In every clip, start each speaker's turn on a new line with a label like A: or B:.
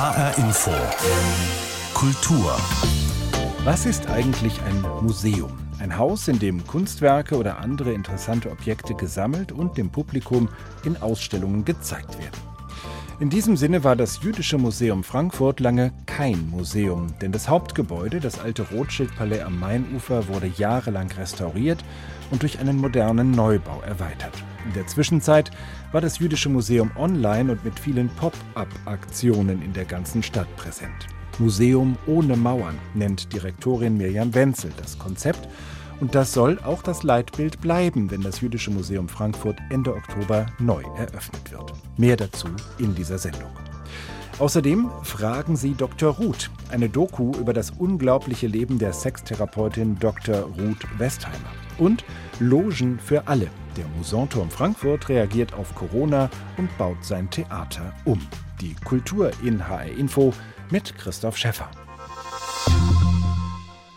A: HR Info. Kultur.
B: Was ist eigentlich ein Museum? Ein Haus, in dem Kunstwerke oder andere interessante Objekte gesammelt und dem Publikum in Ausstellungen gezeigt werden. In diesem Sinne war das Jüdische Museum Frankfurt lange kein Museum, denn das Hauptgebäude, das alte Rothschild-Palais am Mainufer, wurde jahrelang restauriert und durch einen modernen Neubau erweitert. In der Zwischenzeit war das Jüdische Museum online und mit vielen Pop-up-Aktionen in der ganzen Stadt präsent. Museum ohne Mauern nennt Direktorin Mirjam Wenzel das Konzept und das soll auch das Leitbild bleiben, wenn das Jüdische Museum Frankfurt Ende Oktober neu eröffnet wird. Mehr dazu in dieser Sendung. Außerdem fragen Sie Dr. Ruth, eine Doku über das unglaubliche Leben der Sextherapeutin Dr. Ruth Westheimer. Und Logen für alle. Der Musanturm Frankfurt reagiert auf Corona und baut sein Theater um. Die Kultur in HR Info mit Christoph Schäffer.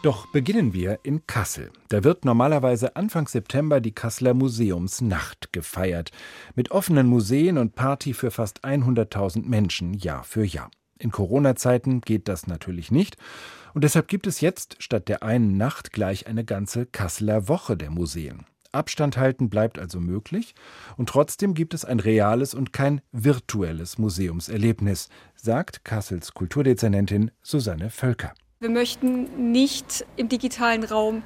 B: Doch beginnen wir in Kassel. Da wird normalerweise Anfang September die Kasseler Museumsnacht gefeiert. Mit offenen Museen und Party für fast 100.000 Menschen Jahr für Jahr. In Corona-Zeiten geht das natürlich nicht. Und deshalb gibt es jetzt statt der einen Nacht gleich eine ganze Kasseler Woche der Museen. Abstand halten bleibt also möglich und trotzdem gibt es ein reales und kein virtuelles Museumserlebnis, sagt Kassels Kulturdezernentin Susanne Völker.
C: Wir möchten nicht im digitalen Raum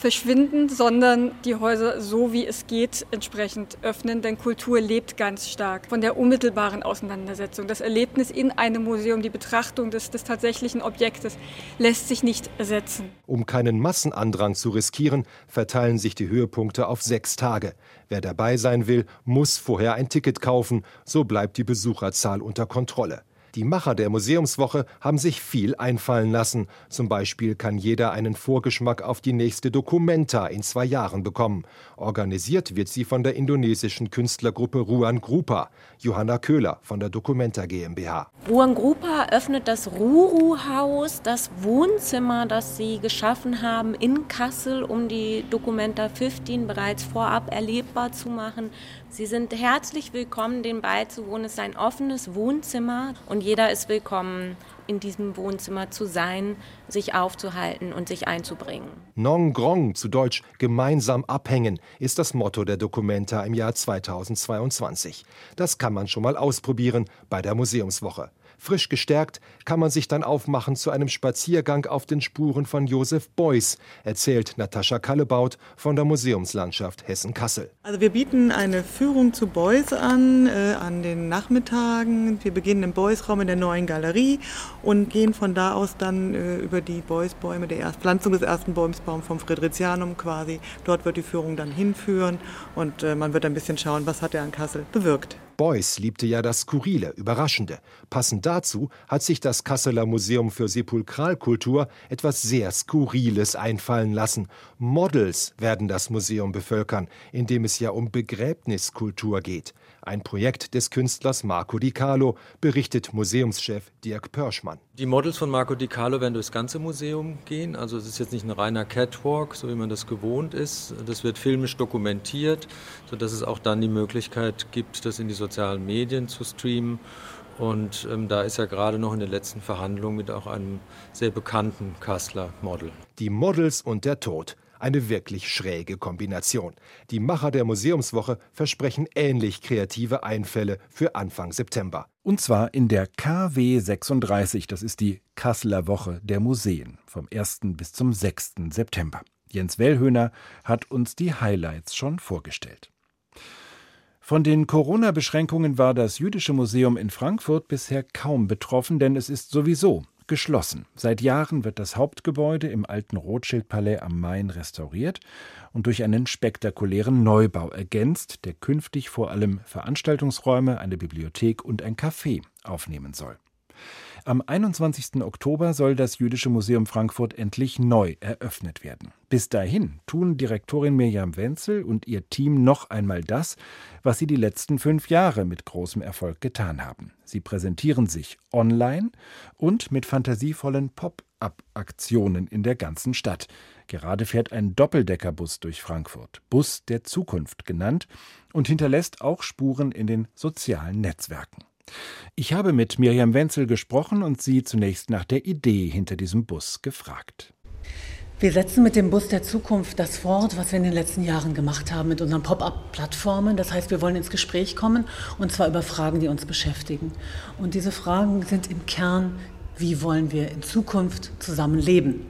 C: verschwinden, sondern die Häuser so wie es geht entsprechend öffnen, denn Kultur lebt ganz stark von der unmittelbaren Auseinandersetzung. Das Erlebnis in einem Museum, die Betrachtung des, des tatsächlichen Objektes lässt sich nicht ersetzen.
D: Um keinen Massenandrang zu riskieren, verteilen sich die Höhepunkte auf sechs Tage. Wer dabei sein will, muss vorher ein Ticket kaufen, so bleibt die Besucherzahl unter Kontrolle. Die Macher der Museumswoche haben sich viel einfallen lassen. Zum Beispiel kann jeder einen Vorgeschmack auf die nächste Documenta in zwei Jahren bekommen. Organisiert wird sie von der indonesischen Künstlergruppe Ruan Grupa. Johanna Köhler von der Documenta GmbH.
E: Ruan Grupa öffnet das Ruru-Haus, das Wohnzimmer, das sie geschaffen haben in Kassel, um die Documenta 15 bereits vorab erlebbar zu machen. Sie sind herzlich willkommen, den beizuwohnen. Es ist ein offenes Wohnzimmer und jeder ist willkommen, in diesem Wohnzimmer zu sein, sich aufzuhalten und sich einzubringen.
D: Nong Grong, zu Deutsch gemeinsam abhängen, ist das Motto der Documenta im Jahr 2022. Das kann man schon mal ausprobieren bei der Museumswoche. Frisch gestärkt kann man sich dann aufmachen zu einem Spaziergang auf den Spuren von Josef Beuys, erzählt Natascha Kallebaut von der Museumslandschaft Hessen-Kassel.
F: Also wir bieten eine Führung zu Beuys an, äh, an den Nachmittagen. Wir beginnen im Beuys-Raum in der neuen Galerie und gehen von da aus dann äh, über die Beuys-Bäume, der Pflanzung des ersten Bäumsbaums vom Friedrichianum quasi. Dort wird die Führung dann hinführen und äh, man wird ein bisschen schauen, was hat er an Kassel bewirkt.
D: Beuys liebte ja das Skurrile, Überraschende. Passend dazu hat sich das Kasseler Museum für Sepulkralkultur etwas sehr Skurriles einfallen lassen. Models werden das Museum bevölkern, in dem es ja um Begräbniskultur geht. Ein Projekt des Künstlers Marco Di Carlo, berichtet Museumschef Dirk Pörschmann.
G: Die Models von Marco Di Carlo werden durchs ganze Museum gehen. Also es ist jetzt nicht ein reiner Catwalk, so wie man das gewohnt ist. Das wird filmisch dokumentiert, sodass es auch dann die Möglichkeit gibt, das in die sozialen Medien zu streamen. Und ähm, da ist er gerade noch in den letzten Verhandlungen mit auch einem sehr bekannten Kassler Model.
D: Die Models und der Tod. Eine wirklich schräge Kombination. Die Macher der Museumswoche versprechen ähnlich kreative Einfälle für Anfang September.
B: Und zwar in der KW 36, das ist die Kasseler Woche der Museen, vom 1. bis zum 6. September. Jens Wellhöhner hat uns die Highlights schon vorgestellt. Von den Corona-Beschränkungen war das Jüdische Museum in Frankfurt bisher kaum betroffen, denn es ist sowieso geschlossen. Seit Jahren wird das Hauptgebäude im alten Rothschild-Palais am Main restauriert und durch einen spektakulären Neubau ergänzt, der künftig vor allem Veranstaltungsräume, eine Bibliothek und ein Café aufnehmen soll. Am 21. Oktober soll das Jüdische Museum Frankfurt endlich neu eröffnet werden. Bis dahin tun Direktorin Mirjam Wenzel und ihr Team noch einmal das, was sie die letzten fünf Jahre mit großem Erfolg getan haben. Sie präsentieren sich online und mit fantasievollen Pop-up-Aktionen in der ganzen Stadt. Gerade fährt ein Doppeldeckerbus durch Frankfurt, Bus der Zukunft genannt, und hinterlässt auch Spuren in den sozialen Netzwerken.
H: Ich habe mit Miriam Wenzel gesprochen und sie zunächst nach der Idee hinter diesem Bus gefragt.
I: Wir setzen mit dem Bus der Zukunft das fort, was wir in den letzten Jahren gemacht haben mit unseren Pop-up-Plattformen. Das heißt, wir wollen ins Gespräch kommen und zwar über Fragen, die uns beschäftigen. Und diese Fragen sind im Kern, wie wollen wir in Zukunft zusammen leben?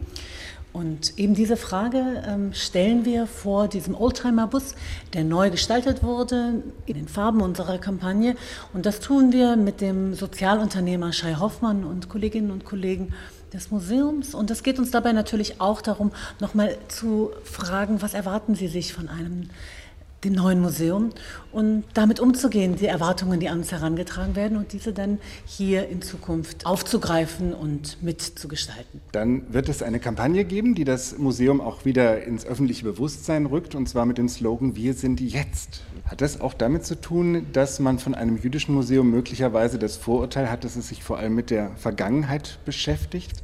I: Und eben diese Frage ähm, stellen wir vor diesem Oldtimer-Bus, der neu gestaltet wurde in den Farben unserer Kampagne. Und das tun wir mit dem Sozialunternehmer Shai Hoffmann und Kolleginnen und Kollegen des Museums. Und es geht uns dabei natürlich auch darum, nochmal zu fragen, was erwarten Sie sich von einem dem neuen Museum und damit umzugehen, die Erwartungen, die an uns herangetragen werden und diese dann hier in Zukunft aufzugreifen und mitzugestalten.
H: Dann wird es eine Kampagne geben, die das Museum auch wieder ins öffentliche Bewusstsein rückt und zwar mit dem Slogan Wir sind jetzt. Hat das auch damit zu tun, dass man von einem jüdischen Museum möglicherweise das Vorurteil hat, dass es sich vor allem mit der Vergangenheit beschäftigt?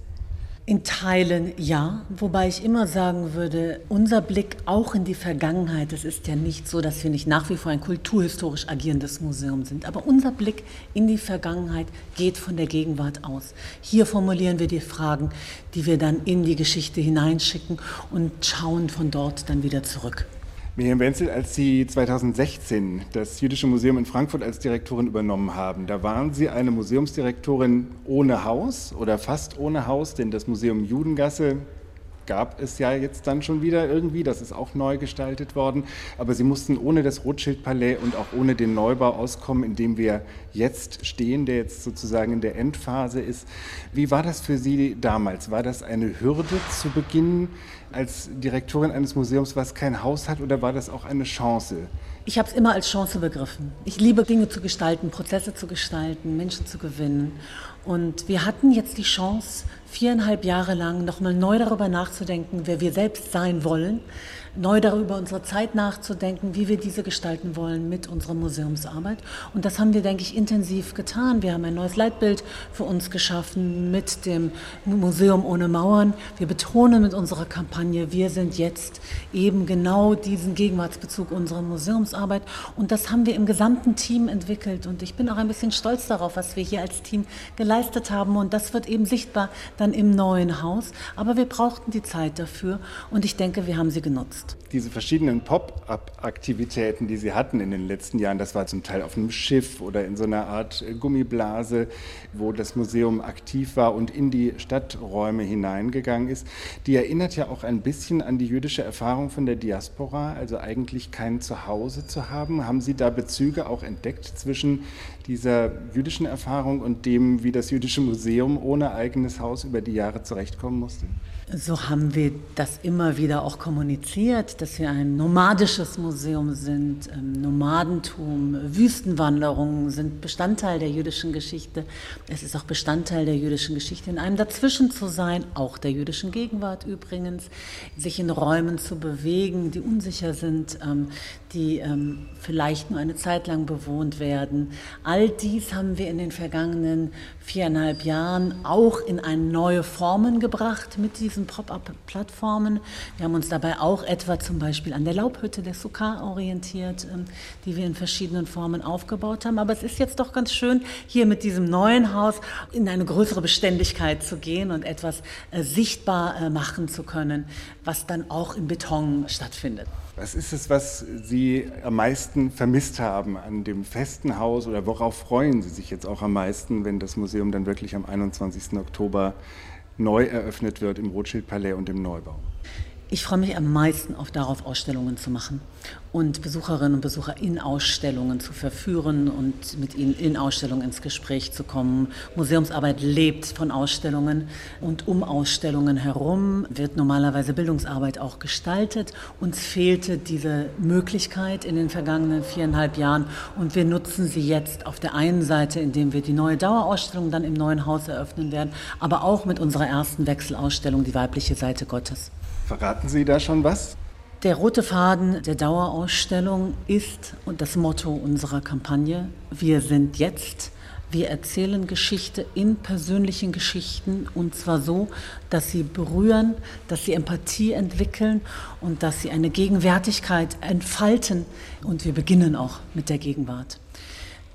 I: In Teilen ja, wobei ich immer sagen würde, unser Blick auch in die Vergangenheit, es ist ja nicht so, dass wir nicht nach wie vor ein kulturhistorisch agierendes Museum sind, aber unser Blick in die Vergangenheit geht von der Gegenwart aus. Hier formulieren wir die Fragen, die wir dann in die Geschichte hineinschicken und schauen von dort dann wieder zurück.
H: Miriam Wenzel, als Sie 2016 das Jüdische Museum in Frankfurt als Direktorin übernommen haben, da waren Sie eine Museumsdirektorin ohne Haus oder fast ohne Haus, denn das Museum Judengasse gab es ja jetzt dann schon wieder irgendwie. Das ist auch neu gestaltet worden. Aber sie mussten ohne das Rothschild-Palais und auch ohne den Neubau auskommen, in dem wir jetzt stehen, der jetzt sozusagen in der Endphase ist. Wie war das für Sie damals? War das eine Hürde zu Beginn als Direktorin eines Museums, was kein Haus hat, oder war das auch eine Chance?
I: Ich habe es immer als Chance begriffen. Ich liebe Dinge zu gestalten, Prozesse zu gestalten, Menschen zu gewinnen. Und wir hatten jetzt die Chance, viereinhalb Jahre lang nochmal neu darüber nachzudenken, wer wir selbst sein wollen, neu darüber unsere Zeit nachzudenken, wie wir diese gestalten wollen mit unserer Museumsarbeit. Und das haben wir, denke ich, intensiv getan. Wir haben ein neues Leitbild für uns geschaffen mit dem Museum ohne Mauern. Wir betonen mit unserer Kampagne, wir sind jetzt eben genau diesen Gegenwartsbezug unserer Museumsarbeit. Und das haben wir im gesamten Team entwickelt. Und ich bin auch ein bisschen stolz darauf, was wir hier als Team geleistet haben. Und das wird eben sichtbar dann im neuen Haus. Aber wir brauchten die Zeit dafür. Und ich denke, wir haben sie genutzt.
H: Diese verschiedenen Pop-up-Aktivitäten, die Sie hatten in den letzten Jahren, das war zum Teil auf einem Schiff oder in so einer Art Gummiblase, wo das Museum aktiv war und in die Stadträume hineingegangen ist, die erinnert ja auch ein bisschen an die jüdische Erfahrung von der Diaspora, also eigentlich kein Zuhause zu haben. Haben Sie da Bezüge auch entdeckt zwischen dieser jüdischen Erfahrung und dem, wie das jüdische Museum ohne eigenes Haus über die Jahre zurechtkommen musste?
I: So haben wir das immer wieder auch kommuniziert, dass wir ein nomadisches Museum sind. Ähm, Nomadentum, Wüstenwanderungen sind Bestandteil der jüdischen Geschichte. Es ist auch Bestandteil der jüdischen Geschichte, in einem Dazwischen zu sein, auch der jüdischen Gegenwart übrigens, sich in Räumen zu bewegen, die unsicher sind, ähm, die ähm, vielleicht nur eine Zeit lang bewohnt werden. All dies haben wir in den vergangenen viereinhalb Jahren auch in eine neue Formen gebracht mit diesen Pop-up-Plattformen. Wir haben uns dabei auch etwa zum Beispiel an der Laubhütte der Sukkah orientiert, ähm, die wir in verschiedenen Formen aufgebaut haben. Aber es ist jetzt doch ganz schön, hier mit diesem neuen Haus in eine größere Beständigkeit zu gehen und etwas äh, sichtbar äh, machen zu können, was dann auch im Beton stattfindet.
H: Was ist es, was Sie am meisten vermisst haben an dem festen Haus oder worauf freuen Sie sich jetzt auch am meisten, wenn das Museum dann wirklich am 21. Oktober neu eröffnet wird im Rothschild-Palais und im Neubau?
I: Ich freue mich am meisten auf darauf, Ausstellungen zu machen und Besucherinnen und Besucher in Ausstellungen zu verführen und mit ihnen in Ausstellungen ins Gespräch zu kommen. Museumsarbeit lebt von Ausstellungen und um Ausstellungen herum wird normalerweise Bildungsarbeit auch gestaltet. Uns fehlte diese Möglichkeit in den vergangenen viereinhalb Jahren und wir nutzen sie jetzt auf der einen Seite, indem wir die neue Dauerausstellung dann im neuen Haus eröffnen werden, aber auch mit unserer ersten Wechselausstellung, die weibliche Seite Gottes.
H: Verraten Sie da schon was?
I: Der rote Faden der Dauerausstellung ist und das Motto unserer Kampagne, wir sind jetzt. Wir erzählen Geschichte in persönlichen Geschichten und zwar so, dass sie berühren, dass sie Empathie entwickeln und dass sie eine Gegenwärtigkeit entfalten. Und wir beginnen auch mit der Gegenwart.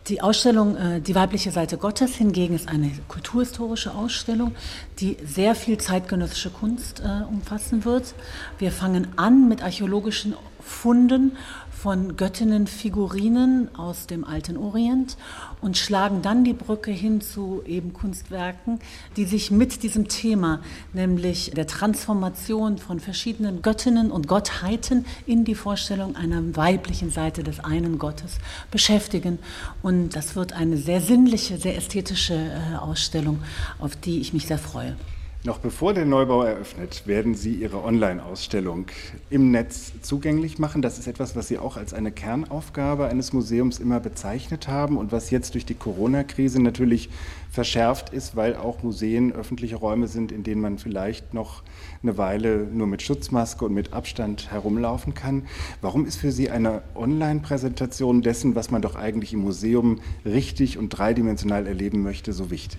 I: Die Ausstellung äh, Die weibliche Seite Gottes hingegen ist eine kulturhistorische Ausstellung, die sehr viel zeitgenössische Kunst äh, umfassen wird. Wir fangen an mit archäologischen Funden von Göttinnenfigurinen aus dem alten Orient und schlagen dann die Brücke hin zu eben Kunstwerken, die sich mit diesem Thema, nämlich der Transformation von verschiedenen Göttinnen und Gottheiten in die Vorstellung einer weiblichen Seite des einen Gottes beschäftigen. Und das wird eine sehr sinnliche, sehr ästhetische äh, Ausstellung, auf die ich mich sehr freue.
B: Noch bevor der Neubau eröffnet, werden Sie Ihre Online-Ausstellung im Netz zugänglich machen. Das ist etwas, was Sie auch als eine Kernaufgabe eines Museums immer bezeichnet haben und was jetzt durch die Corona-Krise natürlich verschärft ist, weil auch Museen öffentliche Räume sind, in denen man vielleicht noch eine Weile nur mit Schutzmaske und mit Abstand herumlaufen kann. Warum ist für Sie eine Online-Präsentation dessen, was man doch eigentlich im Museum richtig und dreidimensional erleben möchte, so wichtig?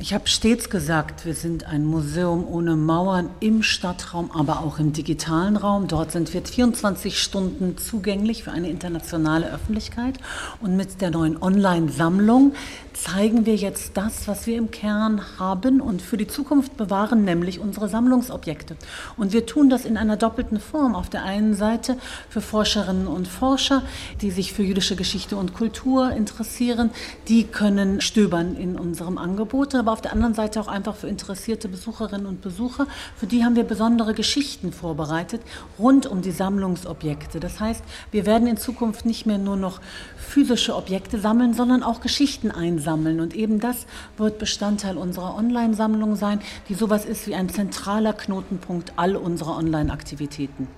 I: Ich habe stets gesagt, wir sind ein Museum ohne Mauern im Stadtraum, aber auch im digitalen Raum. Dort sind wir 24 Stunden zugänglich für eine internationale Öffentlichkeit. Und mit der neuen Online-Sammlung zeigen wir jetzt das, was wir im Kern haben und für die Zukunft bewahren, nämlich unsere Sammlungsobjekte. Und wir tun das in einer doppelten Form. Auf der einen Seite für Forscherinnen und Forscher, die sich für jüdische Geschichte und Kultur interessieren, die können stöbern in unserem Angebot, aber auf der anderen Seite auch einfach für interessierte Besucherinnen und Besucher. Für die haben wir besondere Geschichten vorbereitet rund um die Sammlungsobjekte. Das heißt, wir werden in Zukunft nicht mehr nur noch physische Objekte sammeln, sondern auch Geschichten einsammeln sammeln. Und eben das wird Bestandteil unserer Online-Sammlung sein, die sowas ist wie ein zentraler Knotenpunkt all unserer Online-Aktivitäten.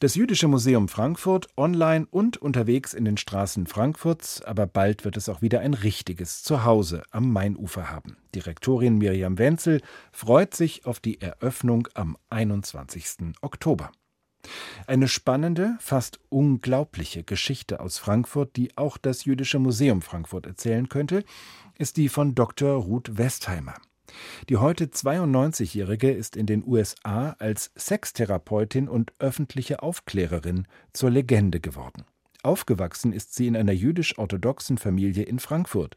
B: Das Jüdische Museum Frankfurt online und unterwegs in den Straßen Frankfurts, aber bald wird es auch wieder ein richtiges Zuhause am Mainufer haben. Direktorin Miriam Wenzel freut sich auf die Eröffnung am 21. Oktober. Eine spannende, fast unglaubliche Geschichte aus Frankfurt, die auch das Jüdische Museum Frankfurt erzählen könnte, ist die von Dr. Ruth Westheimer. Die heute 92-Jährige ist in den USA als Sextherapeutin und öffentliche Aufklärerin zur Legende geworden. Aufgewachsen ist sie in einer jüdisch-orthodoxen Familie in Frankfurt,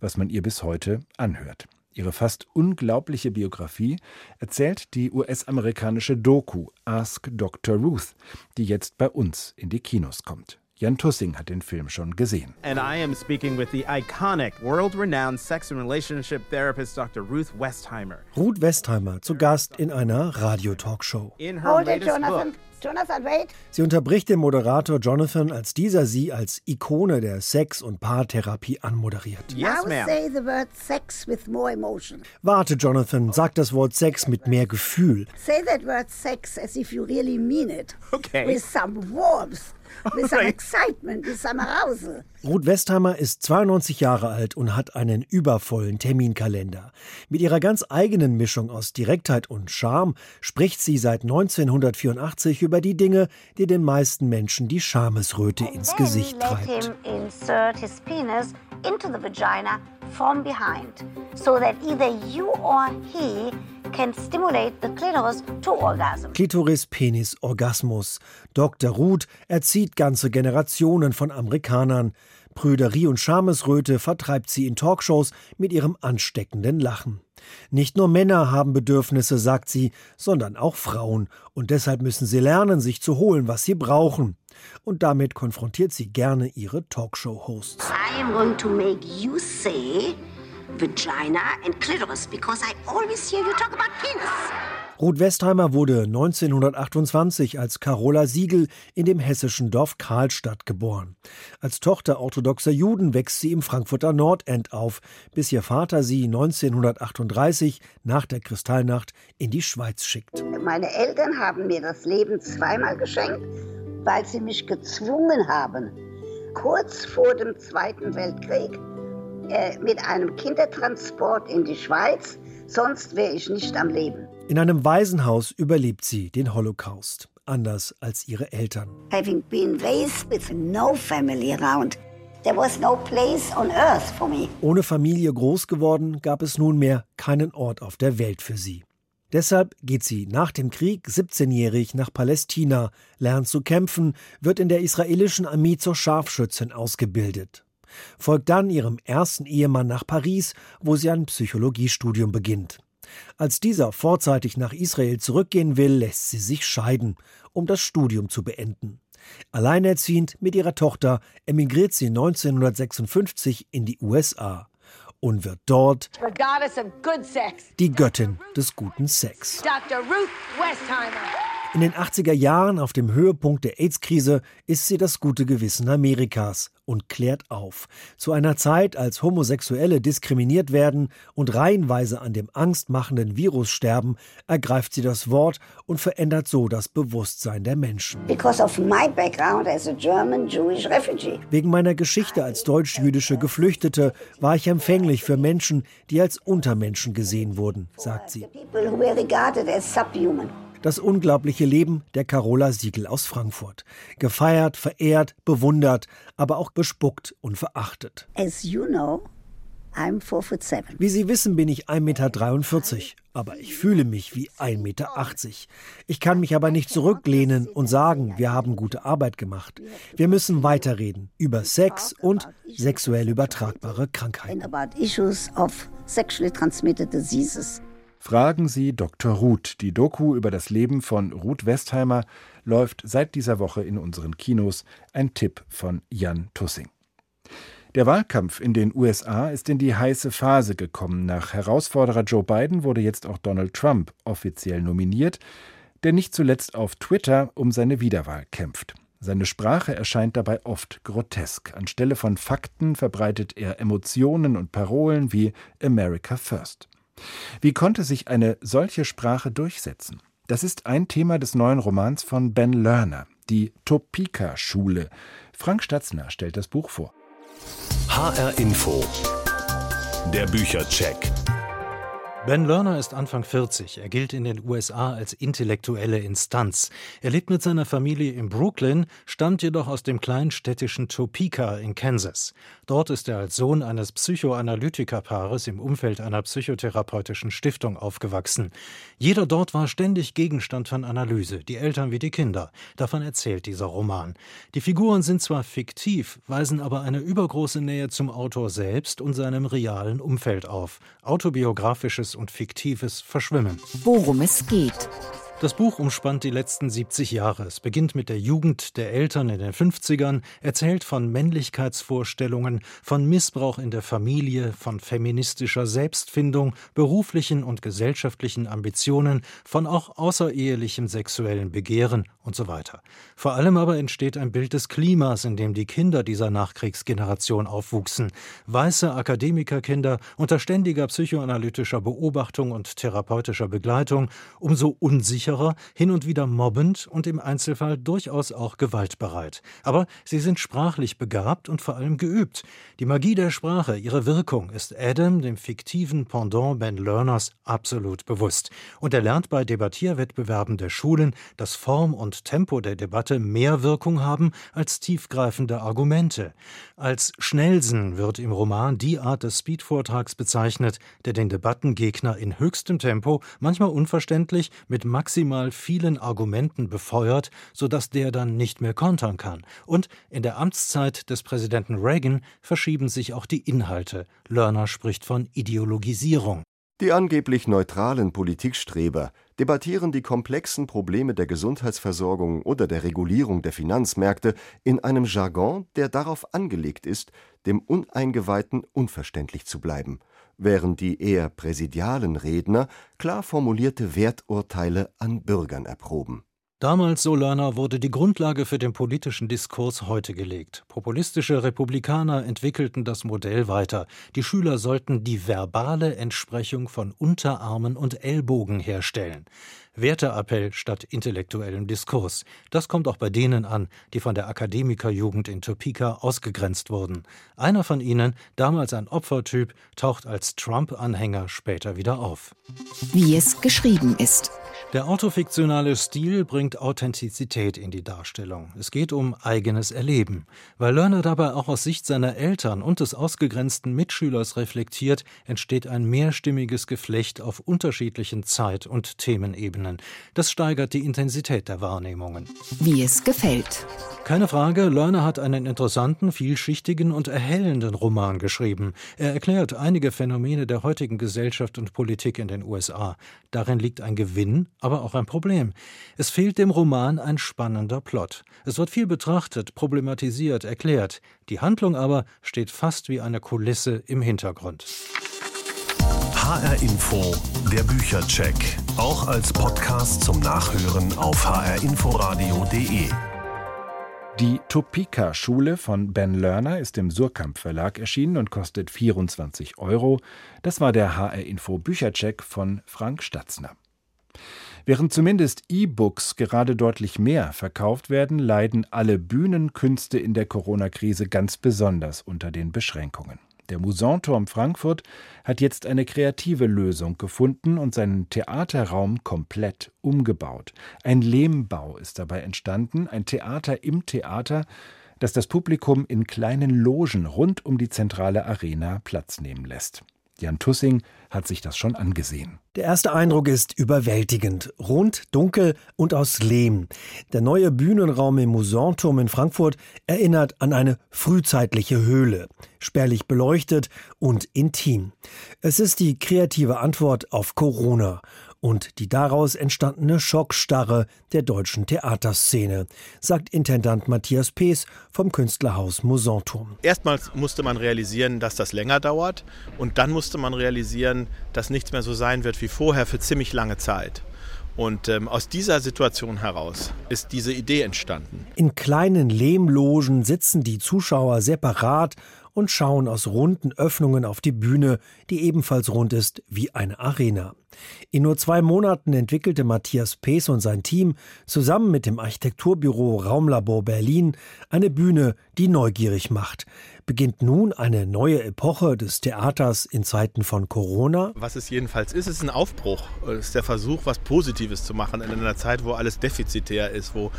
B: was man ihr bis heute anhört. Ihre fast unglaubliche Biografie erzählt die US-amerikanische Doku Ask Dr. Ruth, die jetzt bei uns in die Kinos kommt. Jan Tussing hat den Film schon gesehen.
J: And I am speaking with the iconic, world-renowned sex and relationship therapist Dr. Ruth Westheimer.
K: Ruth Westheimer zu Gast in einer Radio-Talkshow.
J: In her Hold latest it, book,
K: Jonathan, wait. Sie unterbricht den Moderator Jonathan, als dieser sie als Ikone der Sex- und Paartherapie anmoderiert.
J: Yes, ma'am.
K: Say the word sex with more emotion. Warte, Jonathan, sag das Wort Sex mit mehr Gefühl.
L: Say that word sex as if you really mean it.
J: Okay.
L: With some warmth with some excitement, with some arousal.
K: Ruth Westheimer ist 92 Jahre alt und hat einen übervollen Terminkalender. Mit ihrer ganz eigenen Mischung aus Direktheit und Charme spricht sie seit 1984 über die Dinge, die den meisten Menschen die Schamesröte ins Gesicht treibt.
L: From behind so that either you or he can stimulate the clitoris to orgasm.
K: Klitoris, Penis, Orgasmus. Dr. Ruth erzieht ganze Generationen von Amerikanern. Prüderie und Schamesröte vertreibt sie in Talkshows mit ihrem ansteckenden Lachen. Nicht nur Männer haben Bedürfnisse, sagt sie, sondern auch Frauen, und deshalb müssen sie lernen, sich zu holen, was sie brauchen. Und damit konfrontiert sie gerne ihre Talkshow-Hosts.
L: I am going to make you say vagina and clitoris because I always hear you talk about penis.
K: Ruth Westheimer wurde 1928 als Carola Siegel in dem hessischen Dorf Karlstadt geboren. Als Tochter orthodoxer Juden wächst sie im Frankfurter Nordend auf, bis ihr Vater sie 1938 nach der Kristallnacht in die Schweiz schickt.
L: Meine Eltern haben mir das Leben zweimal geschenkt, weil sie mich gezwungen haben, kurz vor dem Zweiten Weltkrieg äh, mit einem Kindertransport in die Schweiz, sonst wäre ich nicht am Leben.
K: In einem Waisenhaus überlebt sie den Holocaust, anders als ihre Eltern.
L: Having been raised with no family around, there was no place on earth for me.
K: Ohne Familie groß geworden, gab es nunmehr keinen Ort auf der Welt für sie. Deshalb geht sie nach dem Krieg 17-jährig nach Palästina, lernt zu kämpfen, wird in der israelischen Armee zur Scharfschützin ausgebildet. folgt dann ihrem ersten Ehemann nach Paris, wo sie ein Psychologiestudium beginnt. Als dieser vorzeitig nach Israel zurückgehen will, lässt sie sich scheiden, um das Studium zu beenden. Alleinerziehend mit ihrer Tochter emigriert sie 1956 in die USA und wird dort die Göttin des guten Sex. Dr. Ruth Westheimer. In den 80er Jahren, auf dem Höhepunkt der AIDS-Krise, ist sie das gute Gewissen Amerikas und klärt auf. Zu einer Zeit, als Homosexuelle diskriminiert werden und reihenweise an dem angstmachenden Virus sterben, ergreift sie das Wort und verändert so das Bewusstsein der Menschen. German, Wegen meiner Geschichte als deutsch-jüdische Geflüchtete war ich empfänglich für Menschen, die als Untermenschen gesehen wurden, sagt sie. Das unglaubliche Leben der Carola Siegel aus Frankfurt. Gefeiert, verehrt, bewundert, aber auch bespuckt und verachtet. As you know, I'm four foot seven. Wie Sie wissen, bin ich 1,43 Meter, aber ich fühle mich wie 1,80 Meter. Ich kann mich aber nicht zurücklehnen und sagen, wir haben gute Arbeit gemacht. Wir müssen weiterreden über Sex und sexuell übertragbare Krankheiten.
B: Fragen Sie Dr. Ruth. Die Doku über das Leben von Ruth Westheimer läuft seit dieser Woche in unseren Kinos. Ein Tipp von Jan Tussing. Der Wahlkampf in den USA ist in die heiße Phase gekommen. Nach Herausforderer Joe Biden wurde jetzt auch Donald Trump offiziell nominiert, der nicht zuletzt auf Twitter um seine Wiederwahl kämpft. Seine Sprache erscheint dabei oft grotesk. Anstelle von Fakten verbreitet er Emotionen und Parolen wie America First. Wie konnte sich eine solche Sprache durchsetzen? Das ist ein Thema des neuen Romans von Ben Lerner, die Topeka-Schule. Frank Statzner stellt das Buch vor.
A: HR Info. Der Büchercheck.
M: Ben Lerner ist Anfang 40. Er gilt in den USA als intellektuelle Instanz. Er lebt mit seiner Familie in Brooklyn, stammt jedoch aus dem kleinstädtischen Topeka in Kansas. Dort ist er als Sohn eines Psychoanalytikerpaares im Umfeld einer psychotherapeutischen Stiftung aufgewachsen. Jeder dort war ständig Gegenstand von Analyse, die Eltern wie die Kinder. Davon erzählt dieser Roman. Die Figuren sind zwar fiktiv, weisen aber eine übergroße Nähe zum Autor selbst und seinem realen Umfeld auf. Autobiografisches und Fiktives verschwimmen.
N: Worum es geht.
M: Das Buch umspannt die letzten 70 Jahre. Es beginnt mit der Jugend der Eltern in den 50ern, erzählt von Männlichkeitsvorstellungen, von Missbrauch in der Familie, von feministischer Selbstfindung, beruflichen und gesellschaftlichen Ambitionen, von auch außerehelichem sexuellen Begehren und so weiter. Vor allem aber entsteht ein Bild des Klimas, in dem die Kinder dieser Nachkriegsgeneration aufwuchsen. Weiße Akademikerkinder unter ständiger psychoanalytischer Beobachtung und therapeutischer Begleitung, umso unsicherer unsicherer, hin und wieder mobbend und im Einzelfall durchaus auch gewaltbereit. Aber sie sind sprachlich begabt und vor allem geübt. Die Magie der Sprache, ihre Wirkung ist Adam, dem fiktiven Pendant Ben Lerners, absolut bewusst. Und er lernt bei Debattierwettbewerben der Schulen, dass Form und Tempo der Debatte mehr Wirkung haben als tiefgreifende Argumente. Als Schnellsen wird im Roman die Art des Speedvortrags bezeichnet, der den Debattengegner in höchstem Tempo, manchmal unverständlich, mit maximal maximal vielen Argumenten befeuert, sodass der dann nicht mehr kontern kann. Und in der Amtszeit des Präsidenten Reagan verschieben sich auch die Inhalte. Lerner spricht von Ideologisierung.
O: Die angeblich neutralen Politikstreber debattieren die komplexen Probleme der Gesundheitsversorgung oder der Regulierung der Finanzmärkte in einem Jargon, der darauf angelegt ist, dem Uneingeweihten unverständlich zu bleiben während die eher präsidialen Redner klar formulierte Werturteile an Bürgern erproben.
M: Damals, so Lerner, wurde die Grundlage für den politischen Diskurs heute gelegt. Populistische Republikaner entwickelten das Modell weiter. Die Schüler sollten die verbale Entsprechung von Unterarmen und Ellbogen herstellen. Werteappell statt intellektuellem Diskurs. Das kommt auch bei denen an, die von der Akademikerjugend in Topeka ausgegrenzt wurden. Einer von ihnen, damals ein Opfertyp, taucht als Trump-Anhänger später wieder auf.
N: Wie es geschrieben ist.
M: Der autofiktionale Stil bringt Authentizität in die Darstellung. Es geht um eigenes Erleben. Weil Lerner dabei auch aus Sicht seiner Eltern und des ausgegrenzten Mitschülers reflektiert, entsteht ein mehrstimmiges Geflecht auf unterschiedlichen Zeit- und Themenebenen erkennen. Das steigert die Intensität der Wahrnehmungen.
N: Wie es gefällt.
M: Keine Frage, Lerner hat einen interessanten, vielschichtigen und erhellenden Roman geschrieben. Er erklärt einige Phänomene der heutigen Gesellschaft und Politik in den USA. Darin liegt ein Gewinn, aber auch ein Problem. Es fehlt dem Roman ein spannender Plot. Es wird viel betrachtet, problematisiert, erklärt. Die Handlung aber steht fast wie eine Kulisse im Hintergrund.
A: HR Info, der Büchercheck. Auch als Podcast zum Nachhören auf hrinforadio.de.
B: Die Topeka-Schule von Ben Lerner ist im Surkamp Verlag erschienen und kostet 24 Euro. Das war der HR-Info Büchercheck von Frank Statzner. Während zumindest E-Books gerade deutlich mehr verkauft werden, leiden alle Bühnenkünste in der Corona-Krise ganz besonders unter den Beschränkungen. Der Musanturm Frankfurt hat jetzt eine kreative Lösung gefunden und seinen Theaterraum komplett umgebaut. Ein Lehmbau ist dabei entstanden, ein Theater im Theater, das das Publikum in kleinen Logen rund um die zentrale Arena Platz nehmen lässt. Jan Tussing hat sich das schon angesehen.
K: Der erste Eindruck ist überwältigend. Rund, dunkel und aus Lehm. Der neue Bühnenraum im Musanturm in Frankfurt erinnert an eine frühzeitliche Höhle. Spärlich beleuchtet und intim. Es ist die kreative Antwort auf Corona und die daraus entstandene Schockstarre der deutschen Theaterszene, sagt Intendant Matthias Pees vom Künstlerhaus Musanturm.
P: Erstmals musste man realisieren, dass das länger dauert und dann musste man realisieren, dass nichts mehr so sein wird wie vorher für ziemlich lange Zeit. Und ähm, aus dieser Situation heraus ist diese Idee entstanden.
K: In kleinen Lehmlogen sitzen die Zuschauer separat und schauen aus runden Öffnungen auf die Bühne, die ebenfalls rund ist wie eine Arena. In nur zwei Monaten entwickelte Matthias Pees und sein Team zusammen mit dem Architekturbüro Raumlabor Berlin eine Bühne, die neugierig macht. Beginnt nun eine neue Epoche des Theaters in Zeiten von Corona?
P: Was es jedenfalls ist, ist ein Aufbruch. Es ist der Versuch, was Positives zu machen in einer Zeit, wo alles defizitär ist, wo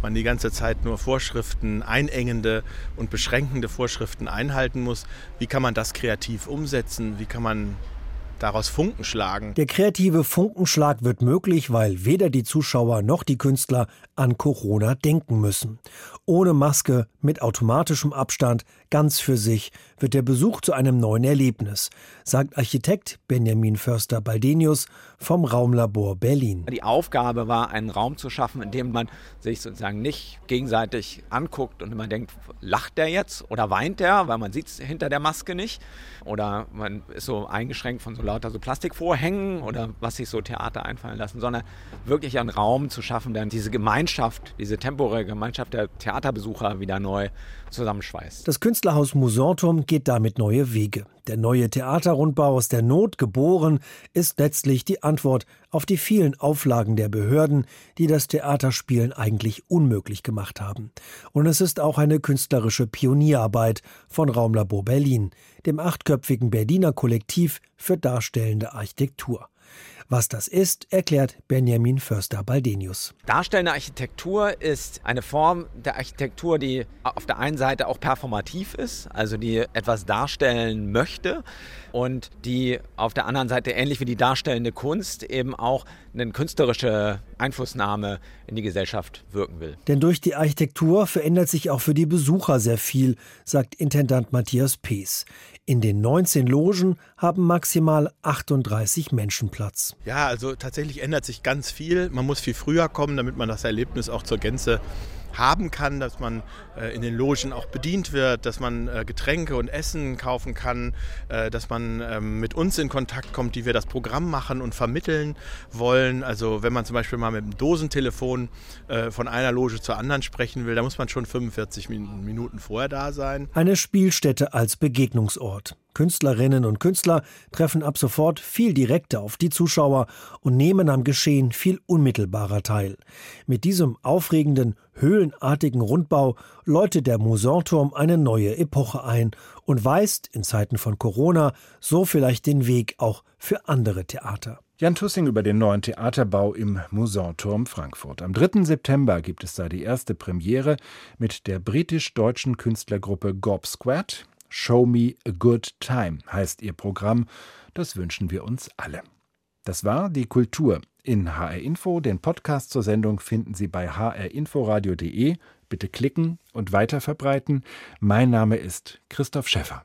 P: man die ganze Zeit nur Vorschriften, einengende und beschränkende Vorschriften einhalten muss. Wie kann man das kreativ umsetzen? Wie kann man daraus Funken schlagen.
K: Der kreative Funkenschlag wird möglich, weil weder die Zuschauer noch die Künstler an Corona denken müssen. Ohne Maske, mit automatischem Abstand, ganz für sich, wird der Besuch zu einem neuen Erlebnis, sagt Architekt Benjamin Förster-Baldenius vom Raumlabor Berlin.
Q: Die Aufgabe war, einen Raum zu schaffen, in dem man sich sozusagen nicht gegenseitig anguckt und immer denkt, lacht der jetzt oder weint der, weil man sieht es hinter der Maske nicht. Oder man ist so eingeschränkt von so lauter so Plastikvorhängen oder was sich so Theater einfallen lassen, sondern wirklich einen Raum zu schaffen, der diese Gemeinschaft, diese temporäre Gemeinschaft der Theaterbesucher wieder neu zusammenschweißt.
K: Das Künstlerhaus Musanturm geht damit neue Wege. Der neue Theaterrundbau aus der Not geboren ist letztlich die Antwort auf die vielen Auflagen der Behörden, die das Theaterspielen eigentlich unmöglich gemacht haben. Und es ist auch eine künstlerische Pionierarbeit von Raumlabor Berlin, dem achtköpfigen Berliner Kollektiv für darstellende Architektur. Was das ist, erklärt Benjamin Förster-Baldenius.
Q: Darstellende Architektur ist eine Form der Architektur, die auf der einen Seite auch performativ ist, also die etwas darstellen möchte und die auf der anderen Seite ähnlich wie die darstellende Kunst eben auch eine künstlerische Einflussnahme in die Gesellschaft wirken will.
K: Denn durch die Architektur verändert sich auch für die Besucher sehr viel, sagt Intendant Matthias Pees. In den 19 Logen haben maximal 38 Menschen Platz.
P: Ja, also tatsächlich ändert sich ganz viel. Man muss viel früher kommen, damit man das Erlebnis auch zur Gänze haben kann, dass man äh, in den Logen auch bedient wird, dass man äh, Getränke und Essen kaufen kann, äh, dass man ähm, mit uns in Kontakt kommt, die wir das Programm machen und vermitteln wollen. Also wenn man zum Beispiel mal mit dem Dosentelefon äh, von einer Loge zur anderen sprechen will, da muss man schon 45 Minuten vorher da sein.
K: Eine Spielstätte als Begegnungsort. Künstlerinnen und Künstler treffen ab sofort viel direkter auf die Zuschauer und nehmen am Geschehen viel unmittelbarer teil. Mit diesem aufregenden, höhlenartigen Rundbau läutet der Musanturm eine neue Epoche ein und weist in Zeiten von Corona so vielleicht den Weg auch für andere Theater.
B: Jan Tussing über den neuen Theaterbau im Musanturm Frankfurt. Am 3. September gibt es da die erste Premiere mit der britisch-deutschen Künstlergruppe Gob Squad. Show Me a Good Time heißt ihr Programm. Das wünschen wir uns alle. Das war die Kultur in HR Info. Den Podcast zur Sendung finden Sie bei hrinforadio.de. Bitte klicken und weiterverbreiten. Mein Name ist Christoph Schäffer.